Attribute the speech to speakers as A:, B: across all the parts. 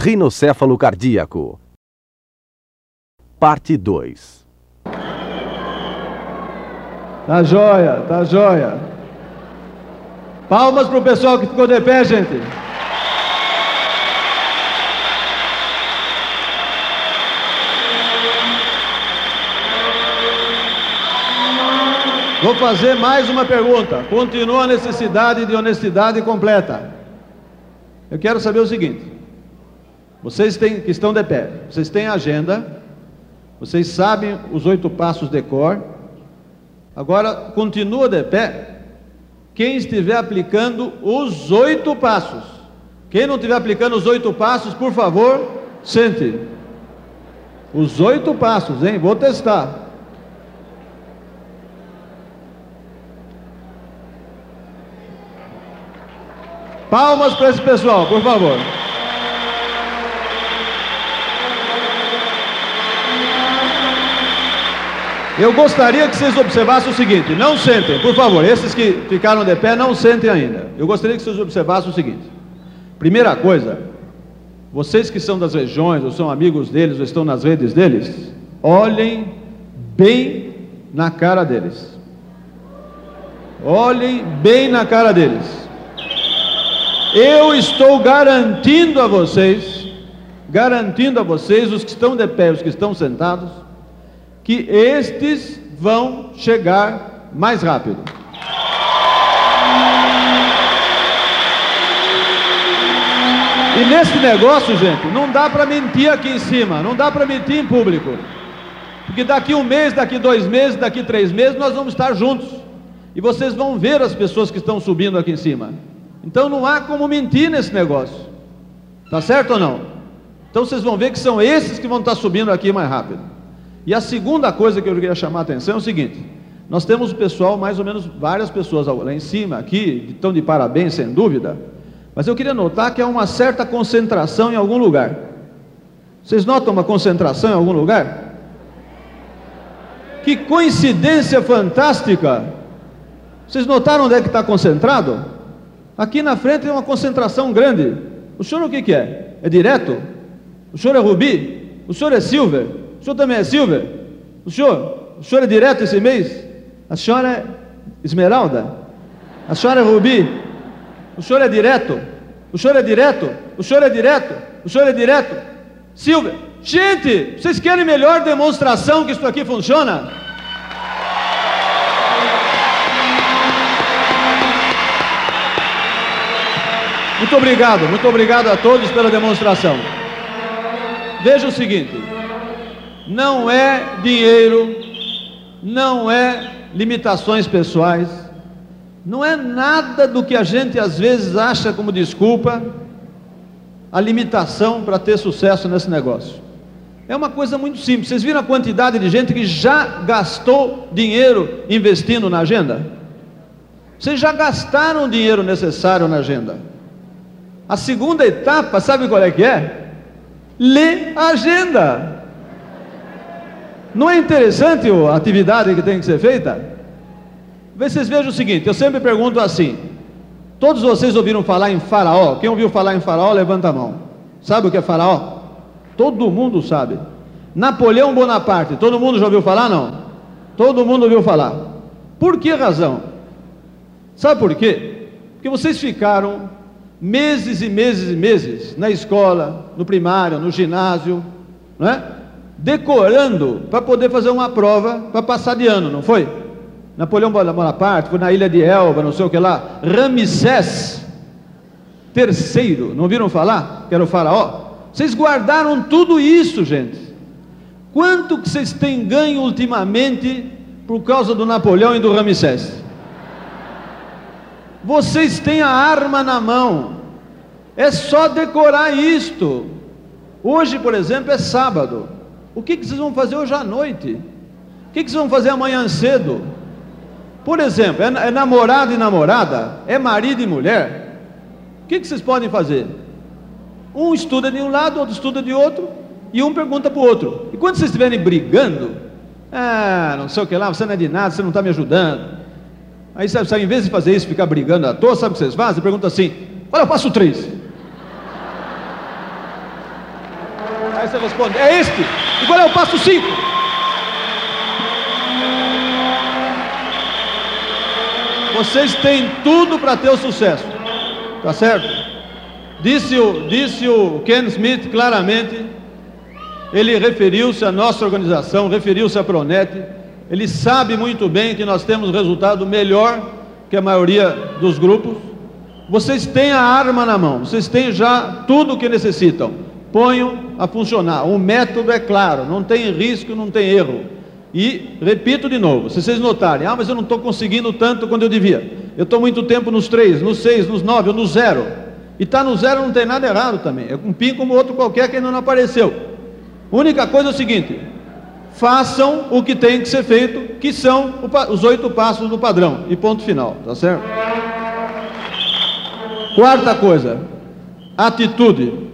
A: Rinocéfalo cardíaco. Parte 2.
B: Tá joia, tá joia. Palmas pro pessoal que ficou de pé, gente. Vou fazer mais uma pergunta. Continua a necessidade de honestidade completa. Eu quero saber o seguinte: vocês têm, que estão de pé, vocês têm agenda, vocês sabem os oito passos de cor. Agora, continua de pé quem estiver aplicando os oito passos. Quem não estiver aplicando os oito passos, por favor, sente. Os oito passos, hein? Vou testar. Palmas para esse pessoal, por favor. Eu gostaria que vocês observassem o seguinte: não sentem, por favor, esses que ficaram de pé, não sentem ainda. Eu gostaria que vocês observassem o seguinte: primeira coisa, vocês que são das regiões, ou são amigos deles, ou estão nas redes deles, olhem bem na cara deles. Olhem bem na cara deles. Eu estou garantindo a vocês, garantindo a vocês, os que estão de pé, os que estão sentados, que estes vão chegar mais rápido. E nesse negócio, gente, não dá para mentir aqui em cima, não dá para mentir em público. Porque daqui um mês, daqui dois meses, daqui três meses, nós vamos estar juntos. E vocês vão ver as pessoas que estão subindo aqui em cima. Então não há como mentir nesse negócio. Tá certo ou não? Então vocês vão ver que são esses que vão estar subindo aqui mais rápido. E a segunda coisa que eu queria chamar a atenção é o seguinte: nós temos o pessoal, mais ou menos várias pessoas lá em cima, aqui, estão de parabéns, sem dúvida. Mas eu queria notar que há uma certa concentração em algum lugar. Vocês notam uma concentração em algum lugar? Que coincidência fantástica! Vocês notaram onde é que está concentrado? Aqui na frente tem uma concentração grande. O senhor o que, que é? É direto? O senhor é rubi? O senhor é silver? Senhor também é silver? O senhor? O senhor é direto esse mês? A senhora é esmeralda? A senhora é rubi? O senhor é direto? O senhor é direto? O senhor é direto? O senhor é direto? Silver. Gente, vocês querem melhor demonstração que isso aqui funciona? Muito obrigado, muito obrigado a todos pela demonstração. Veja o seguinte: não é dinheiro, não é limitações pessoais, não é nada do que a gente às vezes acha como desculpa a limitação para ter sucesso nesse negócio. É uma coisa muito simples. Vocês viram a quantidade de gente que já gastou dinheiro investindo na agenda? Vocês já gastaram o dinheiro necessário na agenda. A segunda etapa, sabe qual é que é? Ler a agenda. Não é interessante a atividade que tem que ser feita? Vocês vejam o seguinte, eu sempre pergunto assim: todos vocês ouviram falar em Faraó? Quem ouviu falar em Faraó, levanta a mão. Sabe o que é Faraó? Todo mundo sabe. Napoleão Bonaparte, todo mundo já ouviu falar? Não? Todo mundo ouviu falar. Por que razão? Sabe por quê? Porque vocês ficaram meses e meses e meses na escola, no primário, no ginásio, não é? Decorando para poder fazer uma prova para passar de ano, não foi? Napoleão Bonaparte foi na ilha de Elba, não sei o que lá, Ramsés terceiro, não viram falar? Que era o faraó. Vocês guardaram tudo isso, gente. Quanto que vocês têm ganho ultimamente por causa do Napoleão e do Ramsés? Vocês têm a arma na mão. É só decorar isto. Hoje, por exemplo, é sábado. O que, que vocês vão fazer hoje à noite? O que, que vocês vão fazer amanhã cedo? Por exemplo, é, é namorado e namorada? É marido e mulher? O que, que vocês podem fazer? Um estuda de um lado, outro estuda de outro, e um pergunta para o outro. E quando vocês estiverem brigando, ah, não sei o que lá, você não é de nada, você não está me ajudando. Aí, sabe, sabe, em vez de fazer isso, ficar brigando à toa, sabe o que vocês fazem? Pergunta assim: olha, eu passo três. Aí você responde, é este. E qual é o passo 5? Vocês têm tudo para ter o sucesso. Tá certo? Disse o, disse o Ken Smith claramente, ele referiu-se à nossa organização, referiu-se à Pronet, ele sabe muito bem que nós temos resultado melhor que a maioria dos grupos. Vocês têm a arma na mão, vocês têm já tudo o que necessitam. Ponham a funcionar. O método é claro, não tem risco, não tem erro. E repito de novo, se vocês notarem, ah, mas eu não estou conseguindo tanto quando eu devia. Eu estou muito tempo nos três, nos seis, nos nove ou no zero. E está no zero não tem nada errado também. É um pin como outro qualquer que ainda não apareceu. A única coisa é o seguinte: façam o que tem que ser feito, que são os oito passos do padrão. E ponto final, tá certo? Quarta coisa, atitude.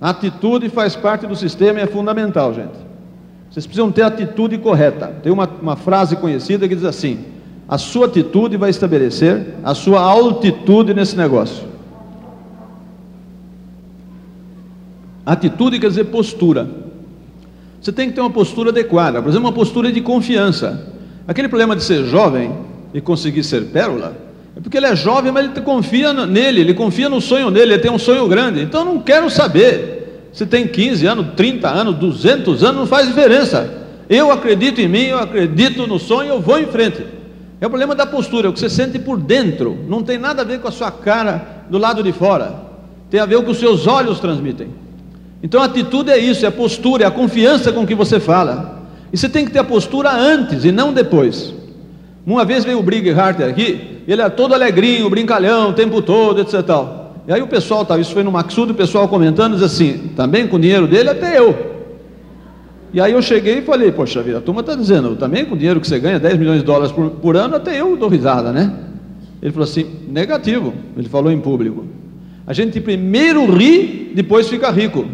B: Atitude faz parte do sistema e é fundamental, gente. Vocês precisam ter a atitude correta. Tem uma, uma frase conhecida que diz assim: a sua atitude vai estabelecer a sua altitude nesse negócio. Atitude quer dizer postura. Você tem que ter uma postura adequada, por exemplo, uma postura de confiança. Aquele problema de ser jovem e conseguir ser pérola, é porque ele é jovem, mas ele confia nele, ele confia no sonho dele, ele tem um sonho grande. Então não quero saber se tem 15 anos, 30 anos, 200 anos, não faz diferença. Eu acredito em mim, eu acredito no sonho, eu vou em frente. É o problema da postura, é o que você sente por dentro. Não tem nada a ver com a sua cara do lado de fora. Tem a ver com o que os seus olhos transmitem. Então a atitude é isso, é a postura, é a confiança com que você fala. E você tem que ter a postura antes e não depois. Uma vez veio o Brigghart aqui, ele era todo alegrinho, brincalhão, o tempo todo, etc. Tal. E aí o pessoal, tá, isso foi no Maxudo, o pessoal comentando, diz assim, também com o dinheiro dele, até eu. E aí eu cheguei e falei, poxa vida, a turma está dizendo, também com o dinheiro que você ganha, 10 milhões de dólares por, por ano, até eu dou risada, né? Ele falou assim, negativo, ele falou em público. A gente primeiro ri, depois fica rico.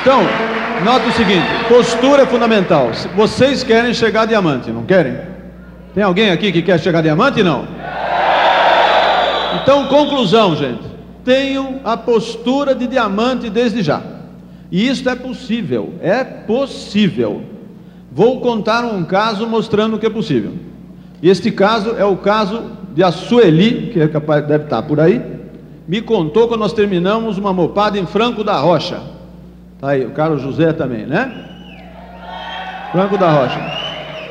B: Então, nota o seguinte: postura é fundamental. Vocês querem chegar a diamante, não querem? Tem alguém aqui que quer chegar a diamante? Não. Então, conclusão, gente. Tenham a postura de diamante desde já. E isso é possível, é possível. Vou contar um caso mostrando que é possível. Este caso é o caso de a Sueli, que é capaz, deve estar por aí, me contou quando nós terminamos uma mopada em Franco da Rocha. Tá aí, o Carlos José também, né? Franco da Rocha.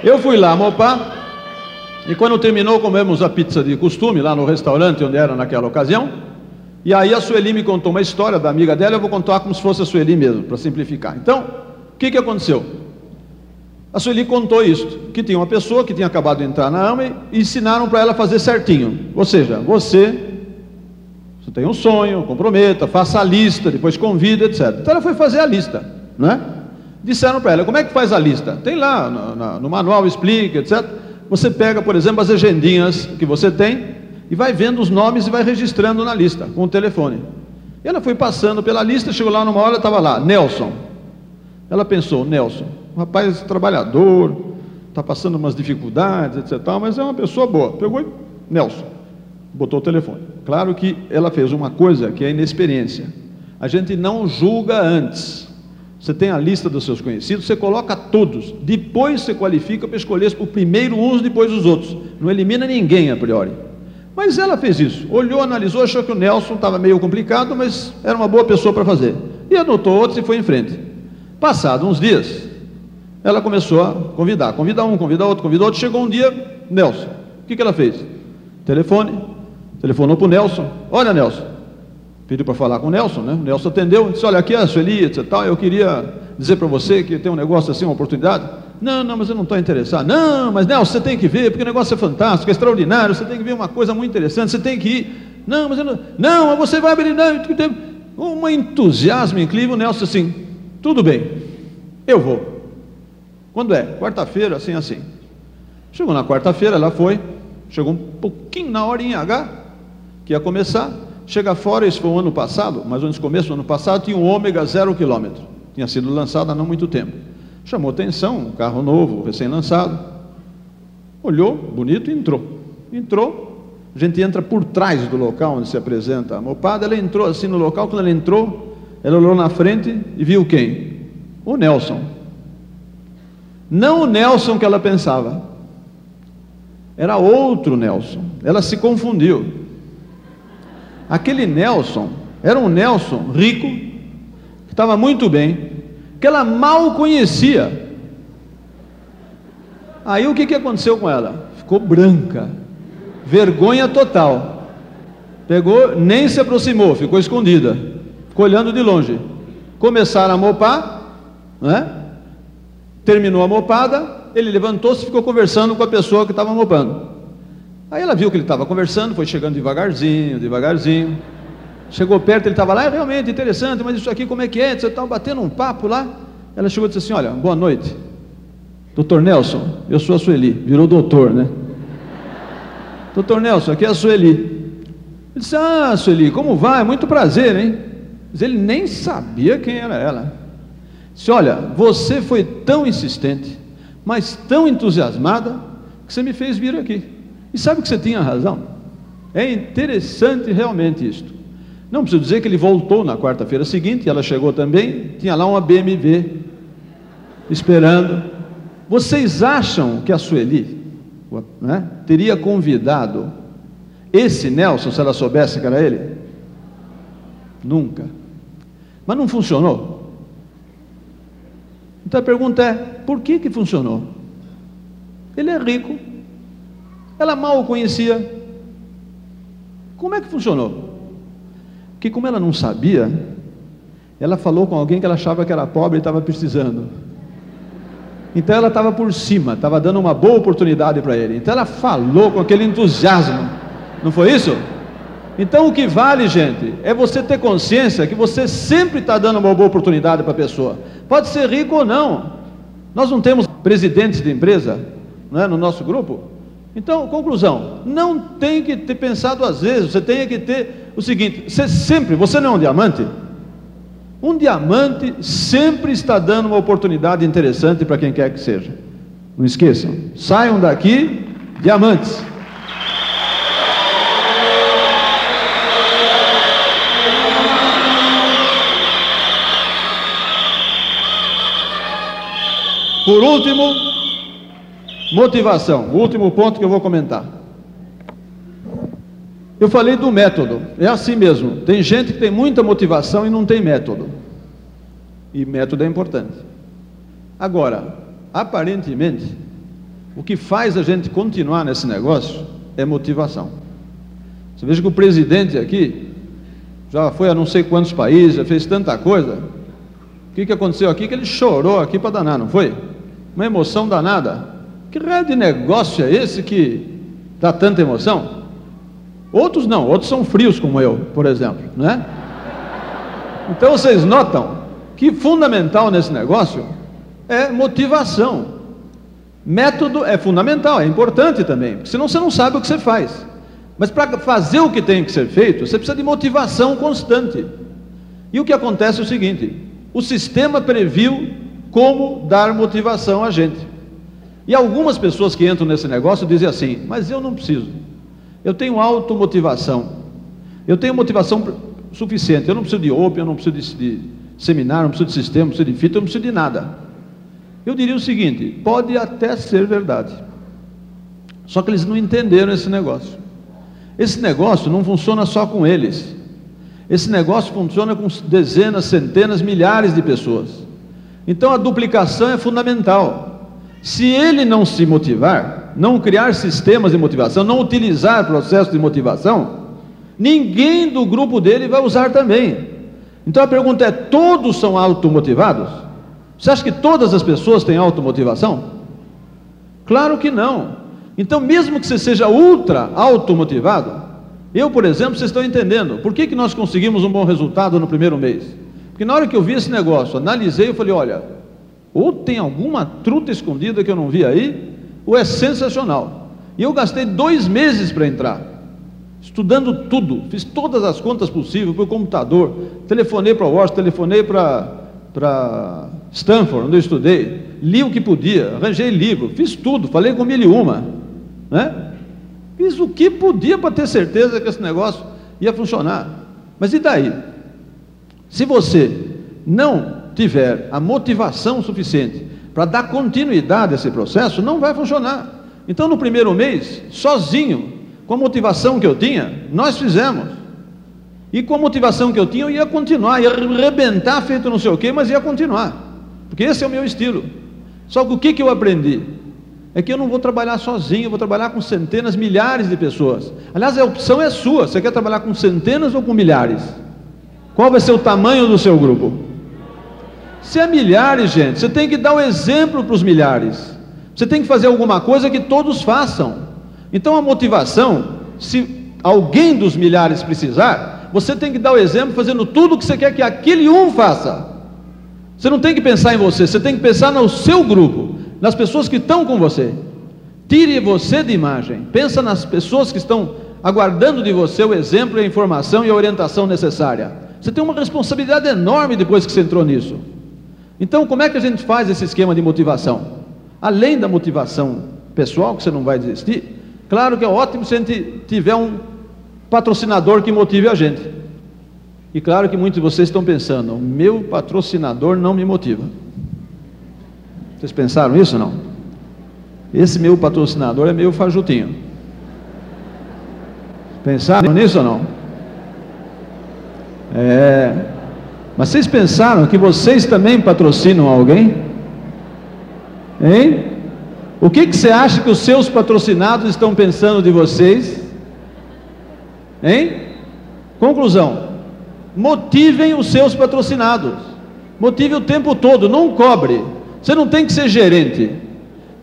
B: Eu fui lá mopar, e quando terminou, comemos a pizza de costume lá no restaurante onde era naquela ocasião. E aí a Sueli me contou uma história da amiga dela, eu vou contar como se fosse a Sueli mesmo, para simplificar. Então, o que, que aconteceu? A Sueli contou isso, que tinha uma pessoa que tinha acabado de entrar na AMA e ensinaram para ela fazer certinho. Ou seja, você você tem um sonho, comprometa, faça a lista, depois convida, etc. Então ela foi fazer a lista, né? Disseram para ela, como é que faz a lista? Tem lá, no, no, manual explica, etc. Você pega, por exemplo, as agendinhas que você tem e vai vendo os nomes e vai registrando na lista, com o telefone. E ela foi passando pela lista, chegou lá numa hora, estava lá, Nelson. Ela pensou, Nelson, um rapaz trabalhador, está passando umas dificuldades, etc. Mas é uma pessoa boa. Pegou e, Nelson, botou o telefone. Claro que ela fez uma coisa que é inexperiência. A gente não julga antes. Você tem a lista dos seus conhecidos, você coloca todos, depois você qualifica para escolher o primeiro uns, depois os outros. Não elimina ninguém a priori. Mas ela fez isso, olhou, analisou, achou que o Nelson estava meio complicado, mas era uma boa pessoa para fazer. E anotou outros e foi em frente. Passado uns dias, ela começou a convidar, convida um, convida outro, convida outro. Chegou um dia, Nelson, o que, que ela fez? Telefone, Telefonou para o Nelson. Olha, Nelson. Pediu para falar com o Nelson, né? O Nelson atendeu, disse, olha, aqui é a Sueli, etc. Tal, eu queria dizer para você que tem um negócio assim, uma oportunidade. Não, não, mas eu não estou interessado. Não, mas Nelson, você tem que ver, porque o negócio é fantástico, é extraordinário, você tem que ver uma coisa muito interessante, você tem que ir. Não, mas eu não. Não, mas você vai abrir. Não, um entusiasmo incrível, o Nelson assim, tudo bem, eu vou. Quando é? Quarta-feira, assim, assim. Chegou na quarta-feira, ela foi, chegou um pouquinho na hora em H, que ia começar. Chega fora, isso foi o ano passado, mais ou menos começo do ano passado, tinha um ômega zero quilômetro. Tinha sido lançado há não muito tempo. Chamou atenção, um carro novo, recém-lançado. Olhou, bonito, e entrou. Entrou, A gente entra por trás do local onde se apresenta a mopada. Ela entrou assim no local, quando ela entrou, ela olhou na frente e viu quem? O Nelson. Não o Nelson que ela pensava, era outro Nelson. Ela se confundiu. Aquele Nelson era um Nelson rico, que estava muito bem, que ela mal conhecia. Aí o que, que aconteceu com ela? Ficou branca, vergonha total. Pegou, nem se aproximou, ficou escondida, ficou olhando de longe. Começaram a mopar, né? terminou a mopada, ele levantou-se e ficou conversando com a pessoa que estava mopando. Aí ela viu que ele estava conversando, foi chegando devagarzinho, devagarzinho. Chegou perto, ele estava lá, é realmente interessante, mas isso aqui como é que é? Você estava batendo um papo lá. Ela chegou e disse assim: Olha, boa noite. Doutor Nelson, eu sou a Sueli. Virou doutor, né? Doutor Nelson, aqui é a Sueli. Ele disse: Ah, Sueli, como vai? Muito prazer, hein? Mas ele nem sabia quem era ela. Disse: Olha, você foi tão insistente, mas tão entusiasmada, que você me fez vir aqui. E sabe que você tinha razão? É interessante realmente isto. Não preciso dizer que ele voltou na quarta-feira seguinte, ela chegou também, tinha lá uma BMW esperando. Vocês acham que a Sueli né, teria convidado esse Nelson se ela soubesse que era ele? Nunca. Mas não funcionou. Então a pergunta é: por que que funcionou? Ele é rico, ela mal o conhecia. Como é que funcionou? que como ela não sabia, ela falou com alguém que ela achava que era pobre e estava precisando. Então ela estava por cima, estava dando uma boa oportunidade para ele. Então ela falou com aquele entusiasmo. Não foi isso? Então o que vale, gente, é você ter consciência que você sempre está dando uma boa oportunidade para a pessoa. Pode ser rico ou não. Nós não temos presidentes de empresa né, no nosso grupo. Então, conclusão, não tem que ter pensado às vezes, você tem que ter o seguinte: você sempre, você não é um diamante? Um diamante sempre está dando uma oportunidade interessante para quem quer que seja. Não esqueçam, saiam daqui diamantes. Por último, motivação. O último ponto que eu vou comentar. Eu falei do método, é assim mesmo. Tem gente que tem muita motivação e não tem método. E método é importante. Agora, aparentemente, o que faz a gente continuar nesse negócio é motivação. Você veja que o presidente aqui já foi a não sei quantos países, já fez tanta coisa. O que, que aconteceu aqui? Que ele chorou aqui para danar, não foi? Uma emoção danada. Que raio de negócio é esse que dá tanta emoção? Outros não, outros são frios como eu, por exemplo, né? Então vocês notam que fundamental nesse negócio é motivação. Método é fundamental, é importante também, porque senão você não sabe o que você faz. Mas para fazer o que tem que ser feito, você precisa de motivação constante. E o que acontece é o seguinte: o sistema previu como dar motivação a gente. E algumas pessoas que entram nesse negócio dizem assim: mas eu não preciso. Eu tenho automotivação. Eu tenho motivação suficiente. Eu não preciso de OP, eu não preciso de, de seminário, não preciso de sistema, não preciso de fita, eu não preciso de nada. Eu diria o seguinte: pode até ser verdade. Só que eles não entenderam esse negócio. Esse negócio não funciona só com eles. Esse negócio funciona com dezenas, centenas, milhares de pessoas. Então a duplicação é fundamental. Se ele não se motivar, não criar sistemas de motivação, não utilizar processo de motivação, ninguém do grupo dele vai usar também. Então a pergunta é: todos são automotivados? Você acha que todas as pessoas têm automotivação? Claro que não. Então, mesmo que você seja ultra automotivado, eu, por exemplo, vocês estão entendendo, por que, que nós conseguimos um bom resultado no primeiro mês? Porque na hora que eu vi esse negócio, analisei, eu falei: olha, ou tem alguma truta escondida que eu não vi aí, ou é sensacional. E eu gastei dois meses para entrar, estudando tudo, fiz todas as contas possíveis para o computador, telefonei para Washington, telefonei para Stanford, onde eu estudei, li o que podia, arranjei livro, fiz tudo, falei com mil e uma, né? Fiz o que podia para ter certeza que esse negócio ia funcionar. Mas e daí? Se você não tiver a motivação suficiente para dar continuidade a esse processo, não vai funcionar. Então, no primeiro mês, sozinho, com a motivação que eu tinha, nós fizemos. E com a motivação que eu tinha, eu ia continuar, ia arrebentar feito não sei o quê, mas ia continuar. Porque esse é o meu estilo. Só que o que, que eu aprendi? É que eu não vou trabalhar sozinho, eu vou trabalhar com centenas, milhares de pessoas. Aliás, a opção é sua. Você quer trabalhar com centenas ou com milhares? Qual vai ser o tamanho do seu grupo? Se é milhares, gente, você tem que dar o exemplo para os milhares. Você tem que fazer alguma coisa que todos façam. Então a motivação, se alguém dos milhares precisar, você tem que dar o exemplo fazendo tudo o que você quer que aquele um faça. Você não tem que pensar em você, você tem que pensar no seu grupo, nas pessoas que estão com você. Tire você de imagem, pensa nas pessoas que estão aguardando de você o exemplo, a informação e a orientação necessária. Você tem uma responsabilidade enorme depois que você entrou nisso. Então, como é que a gente faz esse esquema de motivação? Além da motivação pessoal, que você não vai desistir, claro que é ótimo se a gente tiver um patrocinador que motive a gente. E claro que muitos de vocês estão pensando, o meu patrocinador não me motiva. Vocês pensaram isso ou não? Esse meu patrocinador é meio fajutinho. Pensaram nisso ou não? É. Mas vocês pensaram que vocês também patrocinam alguém? Hein? O que, que você acha que os seus patrocinados estão pensando de vocês? Hein? Conclusão: motivem os seus patrocinados. Motive o tempo todo, não cobre. Você não tem que ser gerente.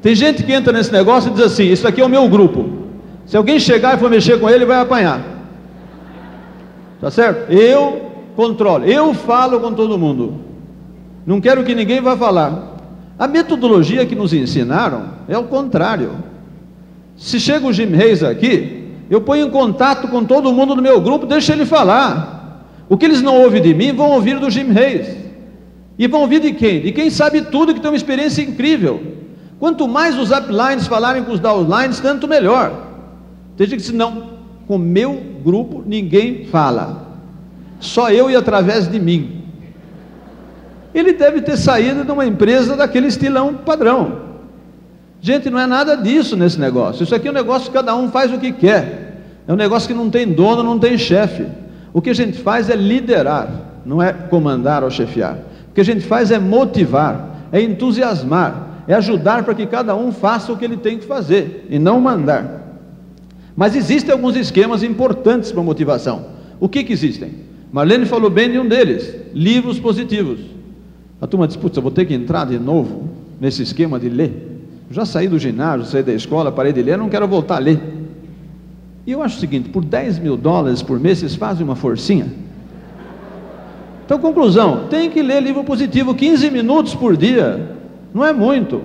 B: Tem gente que entra nesse negócio e diz assim: Isso aqui é o meu grupo. Se alguém chegar e for mexer com ele, vai apanhar. Tá certo? Eu controlo, eu falo com todo mundo. Não quero que ninguém vá falar. A metodologia que nos ensinaram é o contrário. Se chega o Jim Reis aqui, eu ponho em contato com todo mundo do meu grupo, deixa ele falar. O que eles não ouvem de mim, vão ouvir do Jim Reis. E vão ouvir de quem? De quem sabe tudo, que tem uma experiência incrível. Quanto mais os uplines falarem com os downlines, tanto melhor. Tem que diz, não, com meu grupo ninguém fala. Só eu e através de mim ele deve ter saído de uma empresa daquele estilão padrão. Gente, não é nada disso nesse negócio. Isso aqui é um negócio que cada um faz o que quer. É um negócio que não tem dono, não tem chefe. O que a gente faz é liderar, não é comandar ou chefiar. O que a gente faz é motivar, é entusiasmar, é ajudar para que cada um faça o que ele tem que fazer e não mandar. Mas existem alguns esquemas importantes para motivação. O que, que existem? Marlene falou bem de um deles: livros positivos. A turma diz, putz, eu vou ter que entrar de novo nesse esquema de ler. já saí do ginásio, saí da escola, parei de ler, não quero voltar a ler. E eu acho o seguinte, por 10 mil dólares por mês, vocês fazem uma forcinha? Então, conclusão, tem que ler livro positivo 15 minutos por dia. Não é muito.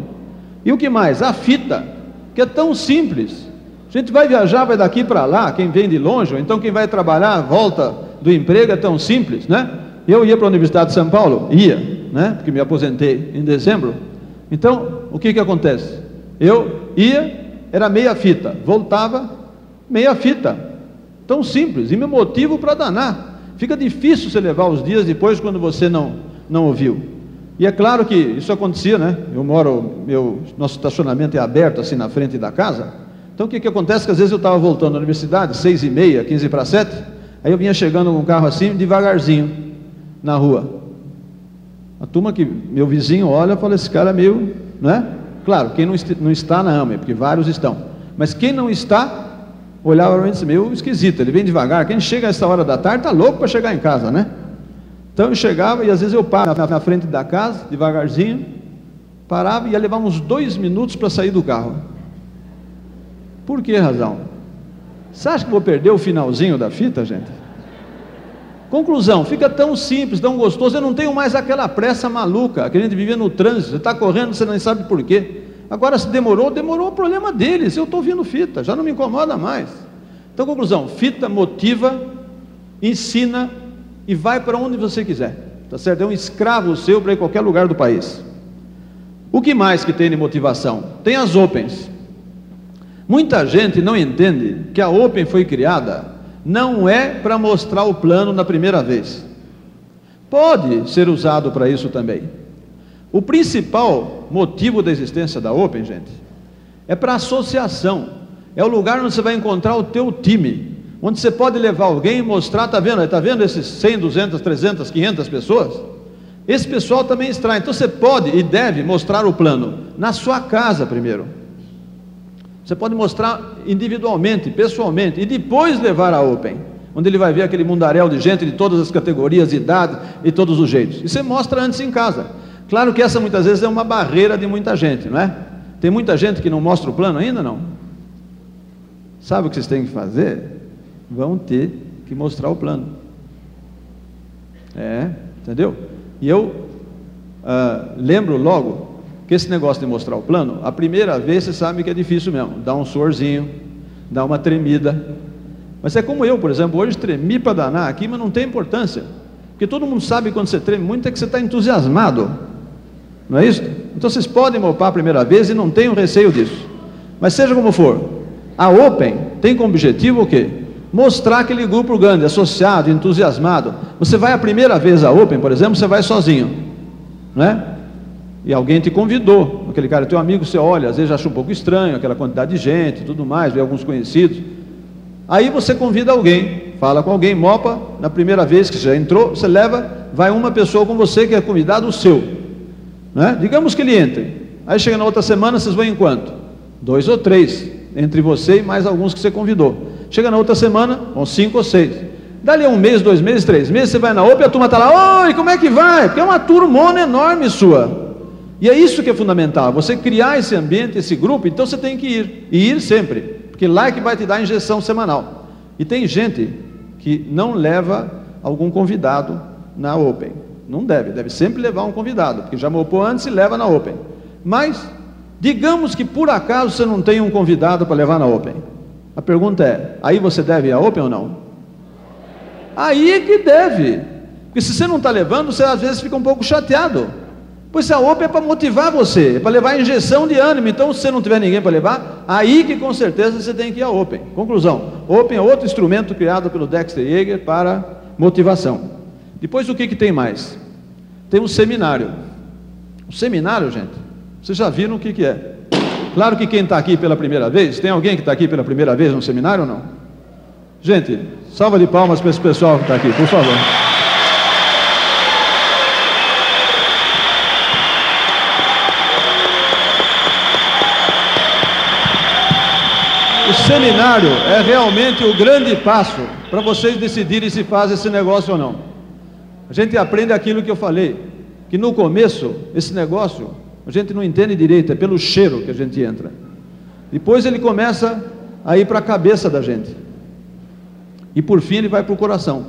B: E o que mais? A fita, que é tão simples. A gente vai viajar, vai daqui para lá, quem vem de longe, ou então quem vai trabalhar, volta do emprego, é tão simples, né? Eu ia para a Universidade de São Paulo? Ia né? Porque me aposentei em dezembro. Então, o que que acontece? Eu ia, era meia fita, voltava, meia fita. Tão simples, e me motivo para danar. Fica difícil você levar os dias depois quando você não, não ouviu. E é claro que isso acontecia, né? Eu moro, meu, nosso estacionamento é aberto assim na frente da casa. Então o que, que acontece? Que às vezes eu estava voltando da universidade, seis e meia, quinze para sete, aí eu vinha chegando com o carro assim, devagarzinho, na rua. A turma que meu vizinho olha fala: esse cara é meio, né? Claro, quem não, não está na AME, porque vários estão. Mas quem não está, olhava para mim e disse: meio esquisito, ele vem devagar. Quem chega a essa hora da tarde está louco para chegar em casa, né? Então eu chegava e às vezes eu paro na, na frente da casa, devagarzinho, parava e ia levar uns dois minutos para sair do carro. Por que razão? Você acha que vou perder o finalzinho da fita, gente? Conclusão, fica tão simples, tão gostoso, eu não tenho mais aquela pressa maluca que a gente vivia no trânsito, você está correndo, você não sabe por quê. Agora, se demorou, demorou o problema deles, eu estou vindo fita, já não me incomoda mais. Então, conclusão, fita motiva, ensina e vai para onde você quiser, tá certo? É um escravo seu para ir qualquer lugar do país. O que mais que tem de motivação? Tem as opens. Muita gente não entende que a Open foi criada não é para mostrar o plano na primeira vez. Pode ser usado para isso também. O principal motivo da existência da Open, gente, é para associação. É o lugar onde você vai encontrar o teu time, onde você pode levar alguém e mostrar, tá vendo? Tá vendo esses 100, 200, 300, 500 pessoas? Esse pessoal também extrai. Então você pode e deve mostrar o plano na sua casa primeiro. Você pode mostrar individualmente, pessoalmente, e depois levar a Open, onde ele vai ver aquele mundaréu de gente de todas as categorias, idades e todos os jeitos. E você mostra antes em casa. Claro que essa muitas vezes é uma barreira de muita gente, não é? Tem muita gente que não mostra o plano ainda, não? Sabe o que vocês têm que fazer? Vão ter que mostrar o plano. É, entendeu? E eu uh, lembro logo que esse negócio de mostrar o plano, a primeira vez você sabe que é difícil mesmo, dá um sorzinho, dá uma tremida. Mas é como eu, por exemplo, hoje tremi para danar aqui, mas não tem importância. Porque todo mundo sabe quando você treme muito é que você está entusiasmado. Não é isso? Então vocês podem mopar a primeira vez e não tenham receio disso. Mas seja como for, a Open tem como objetivo o quê? Mostrar aquele grupo grande, associado, entusiasmado. Você vai a primeira vez à Open, por exemplo, você vai sozinho. Não é? E alguém te convidou, aquele cara, teu amigo, você olha, às vezes acha um pouco estranho, aquela quantidade de gente, tudo mais, vê alguns conhecidos. Aí você convida alguém, fala com alguém, mopa, na primeira vez que já entrou, você leva, vai uma pessoa com você que é convidado o seu. Né? Digamos que ele entre. Aí chega na outra semana, vocês vão em quanto? Dois ou três, entre você e mais alguns que você convidou. Chega na outra semana, vão cinco ou seis. Dali um mês, dois meses, três meses, você vai na outra e a turma está lá, oi, como é que vai? Porque é uma turmona enorme sua. E é isso que é fundamental, você criar esse ambiente, esse grupo, então você tem que ir, e ir sempre, porque lá é que vai te dar a injeção semanal. E tem gente que não leva algum convidado na Open. Não deve, deve sempre levar um convidado, porque já mopou antes e leva na Open. Mas, digamos que por acaso você não tem um convidado para levar na Open. A pergunta é: aí você deve ir à Open ou não? Aí é que deve. Porque se você não está levando, você às vezes fica um pouco chateado. Pois a OPA é para motivar você, é para levar injeção de ânimo. Então, se você não tiver ninguém para levar, aí que com certeza você tem que ir à Open. Conclusão: Open é outro instrumento criado pelo Dexter Yeager para motivação. Depois, o que, que tem mais? Tem um seminário. O seminário, gente, vocês já viram o que, que é? Claro que quem está aqui pela primeira vez, tem alguém que está aqui pela primeira vez no seminário ou não? Gente, salva de palmas para esse pessoal que está aqui, por favor. O seminário é realmente o grande passo para vocês decidirem se faz esse negócio ou não. A gente aprende aquilo que eu falei, que no começo esse negócio a gente não entende direito, é pelo cheiro que a gente entra. Depois ele começa a ir para a cabeça da gente. E por fim ele vai para o coração.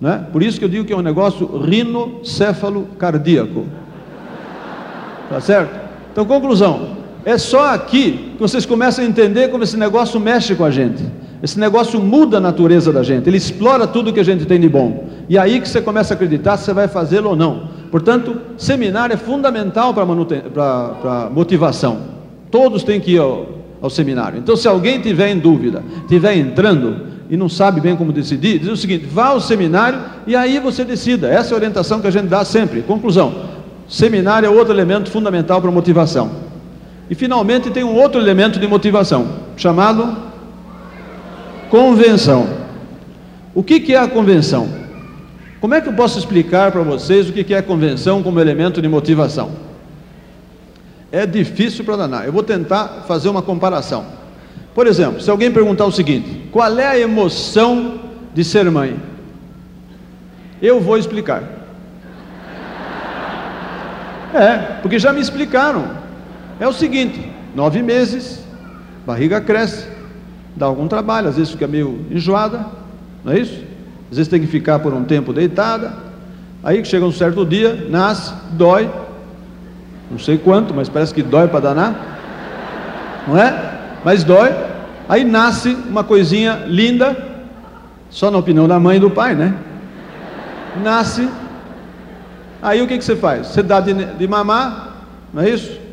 B: Né? Por isso que eu digo que é um negócio rinocéfalo cardíaco. Tá certo? Então, conclusão. É só aqui que vocês começam a entender como esse negócio mexe com a gente. Esse negócio muda a natureza da gente, ele explora tudo que a gente tem de bom. E aí que você começa a acreditar se você vai fazê-lo ou não. Portanto, seminário é fundamental para motivação. Todos têm que ir ao, ao seminário. Então, se alguém tiver em dúvida, tiver entrando e não sabe bem como decidir, diz o seguinte: vá ao seminário e aí você decida. Essa é a orientação que a gente dá sempre. Conclusão: seminário é outro elemento fundamental para motivação. E finalmente tem um outro elemento de motivação, chamado convenção. O que, é a convenção? Como é que eu posso explicar para vocês o que, que é a convenção como elemento de motivação? É difícil para danar. Eu vou tentar fazer uma comparação. Por exemplo, se alguém perguntar o seguinte: qual é a emoção de ser mãe? Eu vou explicar. É, porque já me explicaram. É o seguinte: nove meses, barriga cresce, dá algum trabalho, às vezes fica meio enjoada, não é isso? Às vezes tem que ficar por um tempo deitada. Aí chega um certo dia, nasce, dói, não sei quanto, mas parece que dói para danar, não é? Mas dói. Aí nasce uma coisinha linda, só na opinião da mãe e do pai, né? Nasce. Aí o que, que você faz? Você dá de, de mamar, não é isso?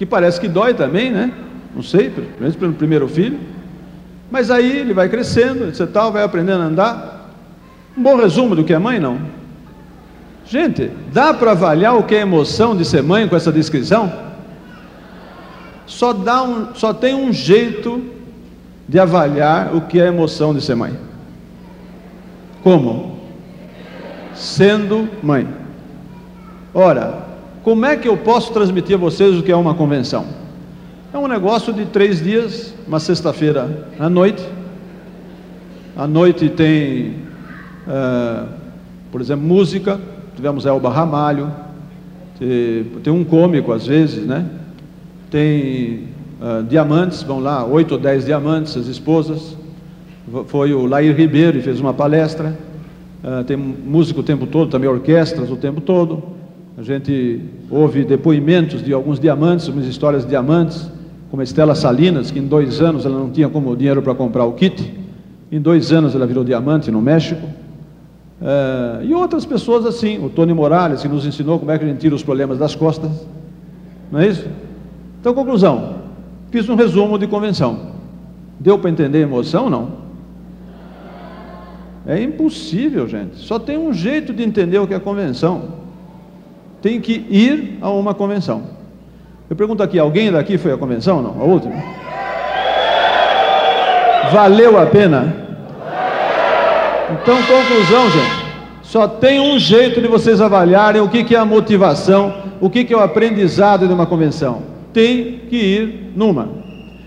B: Que parece que dói também, né? Não sei, pelo menos pelo primeiro filho. Mas aí ele vai crescendo, etc. Tal, vai aprendendo a andar. Um bom resumo do que é mãe, não? Gente, dá para avaliar o que é emoção de ser mãe com essa descrição? Só, dá um, só tem um jeito de avaliar o que é emoção de ser mãe. Como? Sendo mãe. Ora, como é que eu posso transmitir a vocês o que é uma convenção? É um negócio de três dias, uma sexta-feira à noite. À noite tem, uh, por exemplo, música. Tivemos Elba Ramalho. Tem um cômico às vezes, né? Tem uh, diamantes, vão lá, oito ou dez diamantes, as esposas. Foi o Lair Ribeiro e fez uma palestra. Uh, tem música o tempo todo, também orquestras o tempo todo. A gente ouve depoimentos de alguns diamantes, umas histórias de diamantes como a Estela Salinas, que em dois anos ela não tinha como dinheiro para comprar o kit, em dois anos ela virou diamante no México. É, e outras pessoas assim, o Tony Morales, que nos ensinou como é que a gente tira os problemas das costas. Não é isso? Então, conclusão: fiz um resumo de convenção. Deu para entender a emoção? Não. É impossível, gente. Só tem um jeito de entender o que é convenção. Tem que ir a uma convenção. Eu pergunto aqui, alguém daqui foi à convenção? Não, a última? Valeu a pena? Então, conclusão, gente. Só tem um jeito de vocês avaliarem o que, é a motivação, o que, é o aprendizado de uma convenção. Tem que ir numa.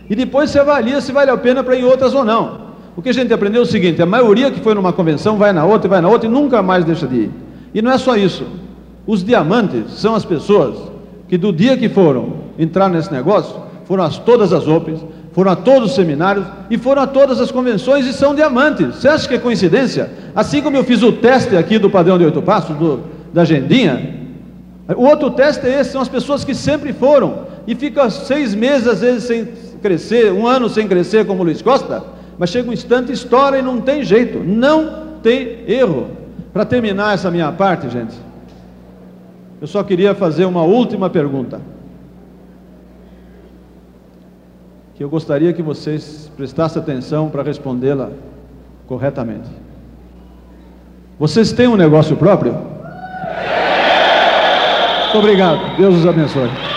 B: E depois você avalia se vale a pena para ir em outras ou não. O que a gente aprendeu é o seguinte: a maioria que foi numa convenção vai na outra vai na outra e nunca mais deixa de ir. E não é só isso. Os diamantes são as pessoas que do dia que foram entrar nesse negócio, foram a todas as OPEs, foram a todos os seminários e foram a todas as convenções e são diamantes. Você acha que é coincidência? Assim como eu fiz o teste aqui do padrão de oito passos, do, da agendinha, o outro teste é esse, são as pessoas que sempre foram e ficam seis meses, às vezes, sem crescer, um ano sem crescer, como Luiz Costa, mas chega um instante, estoura e não tem jeito, não tem erro. Para terminar essa minha parte, gente, eu só queria fazer uma última pergunta. Que eu gostaria que vocês prestassem atenção para respondê-la corretamente. Vocês têm um negócio próprio? Muito obrigado. Deus os abençoe.